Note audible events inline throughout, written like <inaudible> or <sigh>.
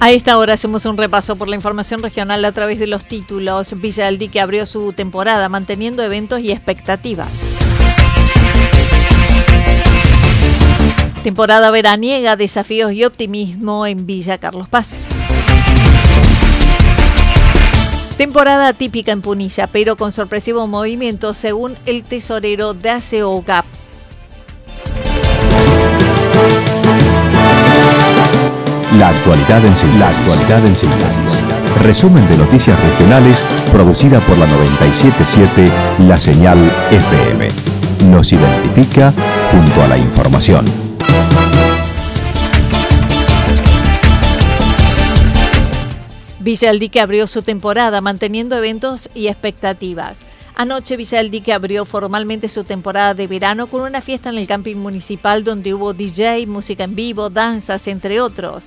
A esta hora hacemos un repaso por la información regional a través de los títulos. Villa del Dique abrió su temporada manteniendo eventos y expectativas. Temporada veraniega, desafíos y optimismo en Villa Carlos Paz. Temporada típica en Punilla, pero con sorpresivo movimiento según el tesorero de ACOGAP. La actualidad en síntesis. Resumen de noticias regionales producida por la 977 La Señal FM. Nos identifica junto a la información. Villa del abrió su temporada manteniendo eventos y expectativas. Anoche Villa del Dique abrió formalmente su temporada de verano con una fiesta en el camping municipal donde hubo DJ, música en vivo, danzas, entre otros.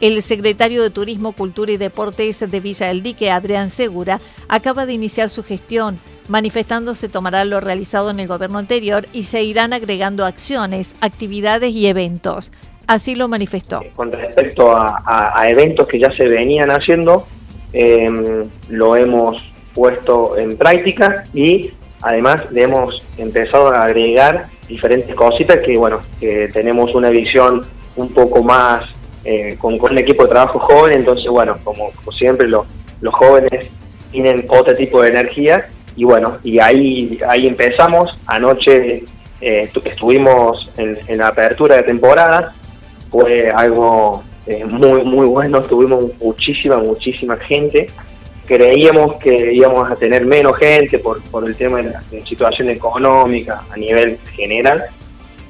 El secretario de Turismo, Cultura y Deportes de Villa del Dique, Adrián Segura, acaba de iniciar su gestión, manifestando se tomará lo realizado en el gobierno anterior y se irán agregando acciones, actividades y eventos. Así lo manifestó. Con respecto a, eventos que ya se venían haciendo, em, lo hemos puesto en práctica y además le hemos empezado a agregar diferentes cositas que, bueno, que tenemos una visión un poco más eh, con, un equipo de trabajo joven, entonces bueno, como, siempre los jóvenes tienen otro tipo de energía y bueno, y ahí, ahí empezamos, anoche eh, estuvimos en, la apertura de temporada, fue algo eh, muy, muy bueno, tuvimos muchísima, muchísima gente, creíamos que íbamos a tener menos gente por, por el tema de la situación económica a nivel general,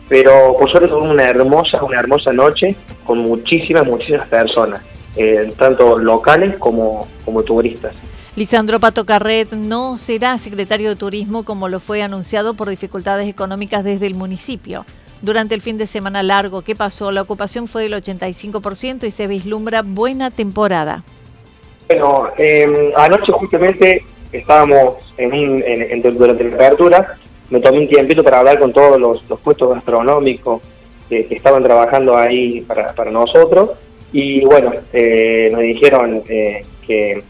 pero por suerte tuvimos una hermosa, una hermosa noche con muchísimas, muchísimas personas, eh, tanto locales como, como turistas. Lisandro Pato Carret no será secretario de Turismo como lo fue anunciado por dificultades económicas desde el municipio. Durante el fin de semana largo que pasó, la ocupación fue del 85% y se vislumbra buena temporada. Bueno, em, anoche justamente estábamos en, en, durante la apertura. Me tomé un tiempito para hablar con todos los, puestos gastronómicos que, estaban trabajando ahí para, nosotros. Y bueno, eh, nos dijeron eh, que,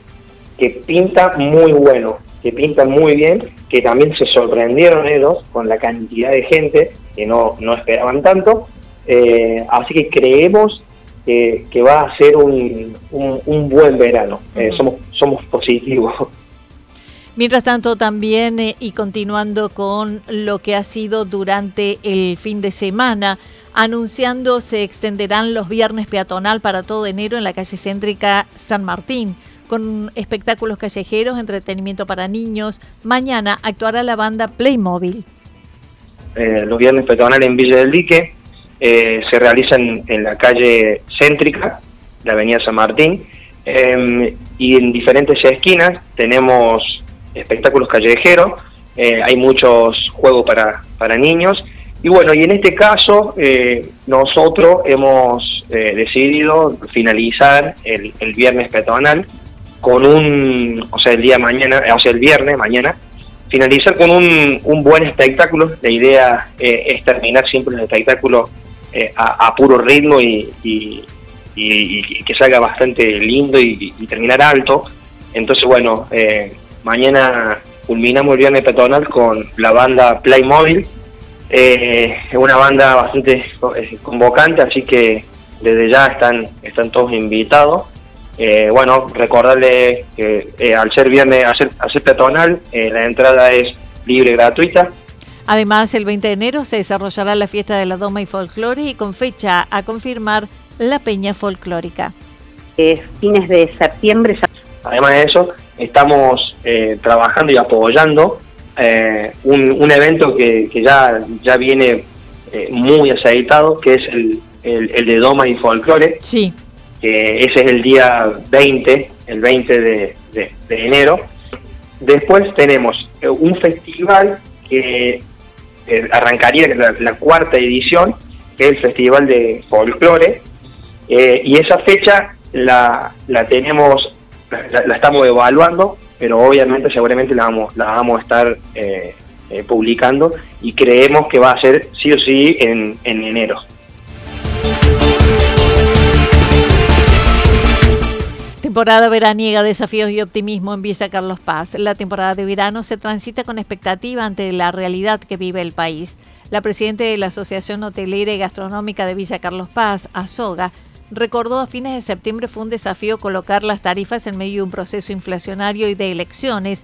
pinta muy bueno, que pinta muy bien, que también se sorprendieron ellos con la cantidad de gente que no, no esperaban tanto, eh, así que creemos que, va a ser un, un, buen verano, somos, somos positivos. <laughs> Mientras tanto, también eh, y continuando con lo que ha sido durante el fin de semana, anunciando se extenderán los viernes peatonal para todo enero en la calle céntrica San Martín, con espectáculos callejeros, entretenimiento para niños. Mañana actuará la banda Playmobil. Eh, los viernes peatonales en Villa del Dique eh, se realizan en la calle céntrica, la avenida San Martín, em, y en diferentes esquinas tenemos espectáculos callejeros, eh, hay muchos juegos para, para niños. Y bueno, y en este caso eh, nosotros hemos eh, decidido finalizar el, viernes peatonal con un, o sea, el día mañana, o sea, el viernes mañana, finalizar con un, un buen espectáculo. La idea es terminar siempre el espectáculo eh, a, puro ritmo y, y, que salga bastante lindo y, terminar alto. Entonces, bueno, eh, mañana culminamos el viernes peatonal con la banda Playmobil. Es una banda bastante convocante, así que desde ya están, están todos invitados. Eh, bueno, recordarle que eh, al ser viernes, al peatonal, eh, la entrada es libre y gratuita. Además, el 20 de enero se desarrollará la fiesta de la Doma y Folclore y con fecha a confirmar la Peña Folclórica. fines de septiembre. Además de eso, estamos trabajando y apoyando un, evento que, ya, ya viene muy aceitado, que es el, el, de Doma y Folclore. Sí ese es el día 20, el 20 de, enero. Después tenemos eh, un festival que eh, arrancaría la, cuarta edición, que es el Festival de Folclore, eh, y esa fecha la, la tenemos, la, estamos evaluando, pero obviamente seguramente la vamos, la vamos a estar publicando y creemos que va a ser sí o sí en, en enero. Temporada veraniega, desafíos y optimismo en Villa Carlos Paz. La temporada de verano se transita con expectativa ante la realidad que vive el país. La presidenta de la Asociación Hotelera y Gastronómica de Villa Carlos Paz, Azoga, recordó a fines de septiembre fue un desafío colocar las tarifas en medio de un proceso inflacionario y de elecciones,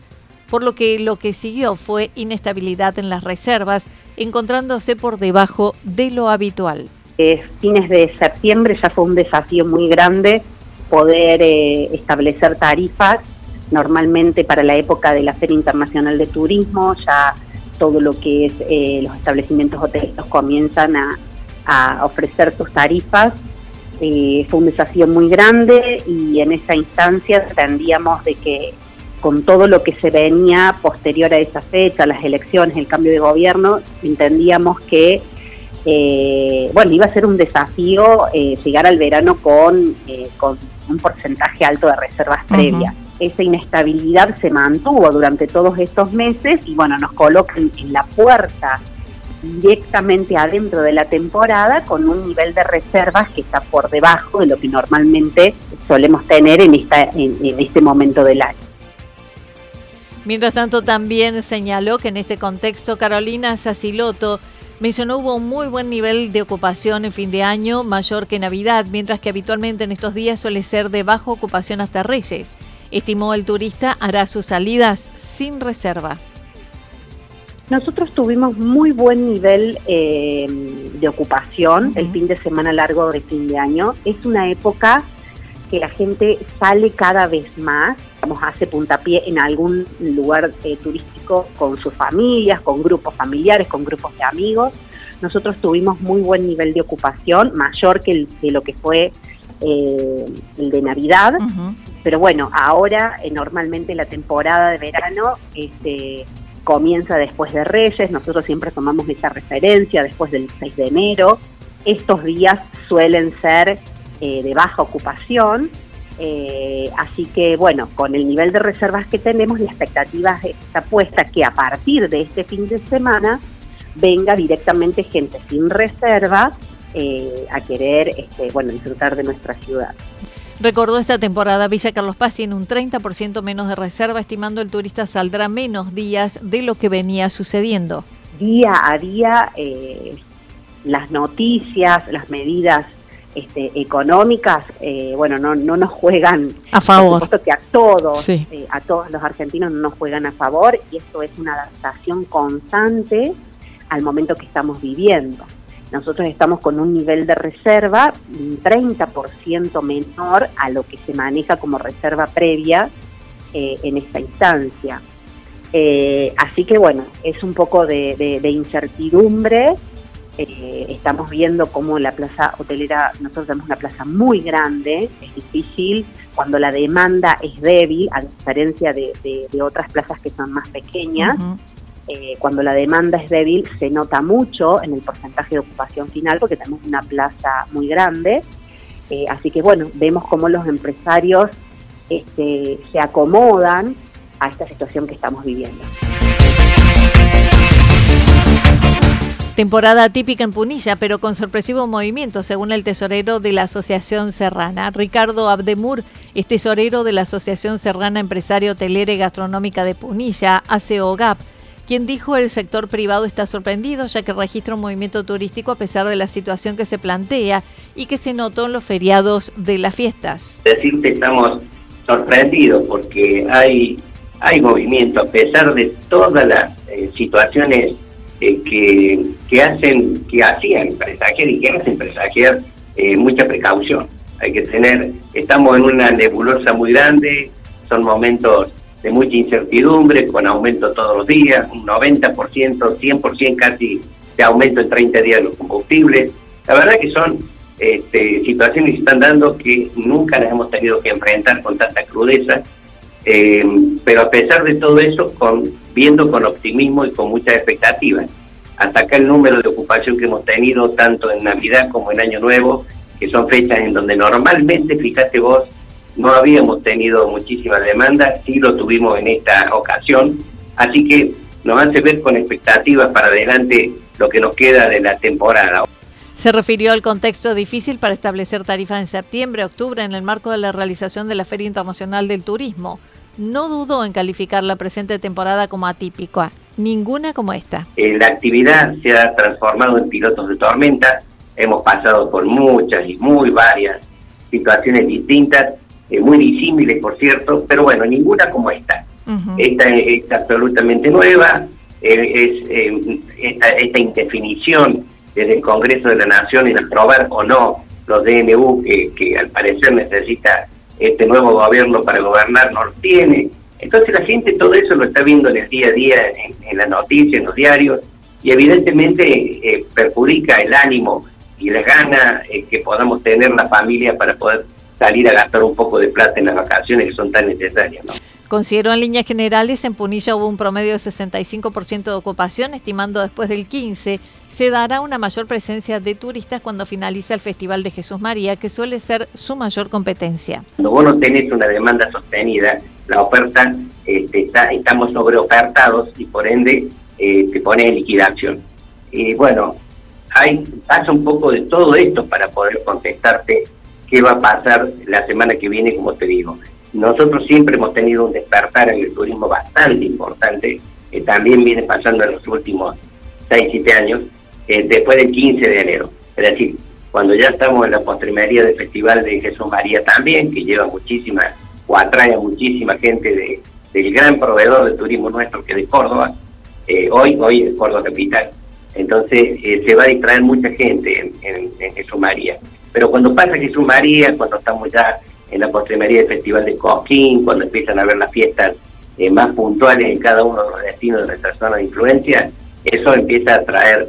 por lo que lo que siguió fue inestabilidad en las reservas, encontrándose por debajo de lo habitual. Eh, fines de septiembre ya fue un desafío muy grande poder eh, establecer tarifas. Normalmente para la época de la Feria Internacional de Turismo ya todo lo que es eh, los establecimientos hoteleros comienzan a, ofrecer sus tarifas. Eh, fue un desafío muy grande y en esa instancia entendíamos de que con todo lo que se venía posterior a esa fecha, las elecciones, el cambio de gobierno, entendíamos que bueno, iba a ser un desafío llegar al verano con, con un porcentaje alto de reservas previas. Esa inestabilidad se mantuvo durante todos estos meses y bueno, nos colocan en la puerta directamente adentro de la temporada con un nivel de reservas que está por debajo de lo que normalmente solemos tener en, esta, en, este momento del año. Mientras tanto, también señaló que en este contexto Carolina Saciloto Mencionó hubo un muy buen nivel de ocupación en fin de año, mayor que Navidad, mientras que habitualmente en estos días suele ser de baja ocupación hasta Reyes. Estimó el turista hará sus salidas sin reserva. Nosotros tuvimos muy buen nivel eh, de ocupación el fin de semana largo de fin de año. Es una época que la gente sale cada vez más, vamos, hace puntapié en algún lugar eh, turístico con sus familias, con grupos familiares, con grupos de amigos. Nosotros tuvimos muy buen nivel de ocupación, mayor que, lo que fue eh, el de Navidad, pero bueno, ahora eh, normalmente la temporada de verano este, comienza después de Reyes, nosotros siempre tomamos esa referencia después del 6 de enero. Estos días suelen ser eh, de baja ocupación. Eh, así que bueno, con el nivel de reservas que tenemos, la expectativa está puesta que a partir de este fin de semana venga directamente gente sin reserva eh, a querer este, bueno, disfrutar de nuestra ciudad. Recordó esta temporada, Villa Carlos Paz tiene un 30% menos de reserva, estimando el turista saldrá menos días de lo que venía sucediendo. Día a día, las noticias, las medidas este, económicas, eh, bueno, no, no nos juegan a favor. Por supuesto que a todos, eh, a todos los argentinos no nos juegan a favor y esto es una adaptación constante al momento que estamos viviendo. Nosotros estamos con un nivel de reserva un 30% menor a lo que se maneja como reserva previa eh, en esta instancia. así que bueno, es un poco de incertidumbre eh, estamos viendo cómo la plaza hotelera, nosotros tenemos una plaza muy grande, es difícil cuando la demanda es débil, a diferencia de, otras plazas que son más pequeñas. Eh, cuando la demanda es débil se nota mucho en el porcentaje de ocupación final porque tenemos una plaza muy grande. Eh, así que bueno, vemos cómo los empresarios este, se acomodan a esta situación que estamos viviendo. Temporada típica en Punilla, pero con sorpresivo movimiento, según el tesorero de la Asociación Serrana. Ricardo Abdemur es tesorero de la Asociación Serrana Empresario Hotelera y Gastronómica de Punilla, ACOGAP, quien dijo el sector privado está sorprendido ya que registra un movimiento turístico a pesar de la situación que se plantea y que se notó en los feriados de las fiestas. Decirte estamos sorprendidos porque hay, hay movimiento a pesar de todas las eh, situaciones eh, que, que, hacen, que hacían presagiar y que hacen presagiar eh, mucha precaución. Hay que tener, estamos en una nebulosa muy grande, son momentos de mucha incertidumbre, con aumento todos los días, un 90%, 100% casi de aumento en 30 días de los combustibles. La verdad que son este, situaciones que se están dando que nunca las hemos tenido que enfrentar con tanta crudeza, eh, pero a pesar de todo eso, con, viendo con optimismo y con muchas expectativas. Hasta acá el número de ocupación que hemos tenido tanto en Navidad como en Año Nuevo, que son fechas en donde normalmente, fíjate vos, no habíamos tenido muchísimas demandas, sí lo tuvimos en esta ocasión, así que nos hace ver con expectativas para adelante lo que nos queda de la temporada. Se refirió al contexto difícil para establecer tarifas en septiembre, octubre, en el marco de la realización de la Feria Internacional del Turismo. No dudó en calificar la presente temporada como atípica, ninguna como esta. Eh, la actividad se ha transformado en pilotos de tormenta, hemos pasado por muchas y muy varias situaciones distintas, eh, muy disímiles por cierto, pero bueno, ninguna como esta. Esta es, absolutamente nueva, eh, es esta, esta indefinición desde el Congreso de la Nación en aprobar o no los DNU que, al parecer necesita este nuevo gobierno para gobernar, no lo tiene. Entonces la gente todo eso lo está viendo en el día a día, en, la noticia, en los diarios, y evidentemente eh, perjudica el ánimo y la gana eh, que podamos tener la familia para poder salir a gastar un poco de plata en las vacaciones que son tan necesarias. ¿no? Considero en líneas generales, en Punilla hubo un promedio de 65% de ocupación, estimando después del 15% se dará una mayor presencia de turistas cuando finalice el Festival de Jesús María, que suele ser su mayor competencia. Cuando vos no tenés una demanda sostenida, la oferta, este, está, estamos sobreofertados y por ende eh, te pone en liquidación. Bueno, hay, pasa un poco de todo esto para poder contestarte qué va a pasar la semana que viene, como te digo. Nosotros siempre hemos tenido un despertar en el turismo bastante importante, que también viene pasando en los últimos 6, 7 años, eh, después del 15 de enero. Es decir, cuando ya estamos en la postrimería del Festival de Jesús María también, que lleva muchísima o atrae a muchísima gente de, del gran proveedor de turismo nuestro que es Córdoba, eh, hoy, hoy es Córdoba Capital. Entonces eh, se va a distraer mucha gente en, Jesús María. Pero cuando pasa Jesús María, cuando estamos ya en la postrimería del Festival de Coquín, cuando empiezan a ver las fiestas más puntuales en cada uno de los destinos de nuestra zona de influencia, eso empieza a traer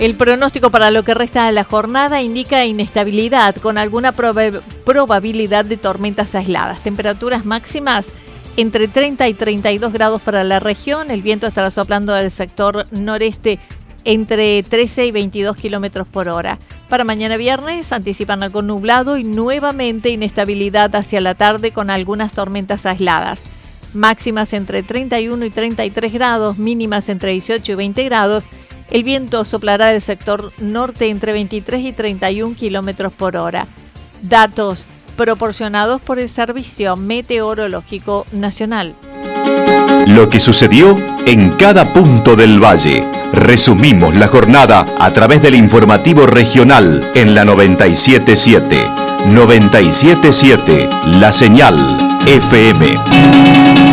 El pronóstico para lo que resta de la jornada indica inestabilidad con alguna probabilidad de tormentas aisladas. Temperaturas máximas entre 30 y 32 grados para la región. El viento estará soplando del sector noreste entre 13 y 22 kilómetros por hora. Para mañana viernes anticipan algo nublado y nuevamente inestabilidad hacia la tarde con algunas tormentas aisladas. Máximas entre 31 y 33 grados, mínimas entre 18 y 20 grados el viento soplará del sector norte entre 23 y 31 kilómetros por hora. Datos proporcionados por el Servicio Meteorológico Nacional. Lo que sucedió en cada punto del valle. Resumimos la jornada a través del informativo regional en la 977. 977, la señal FM.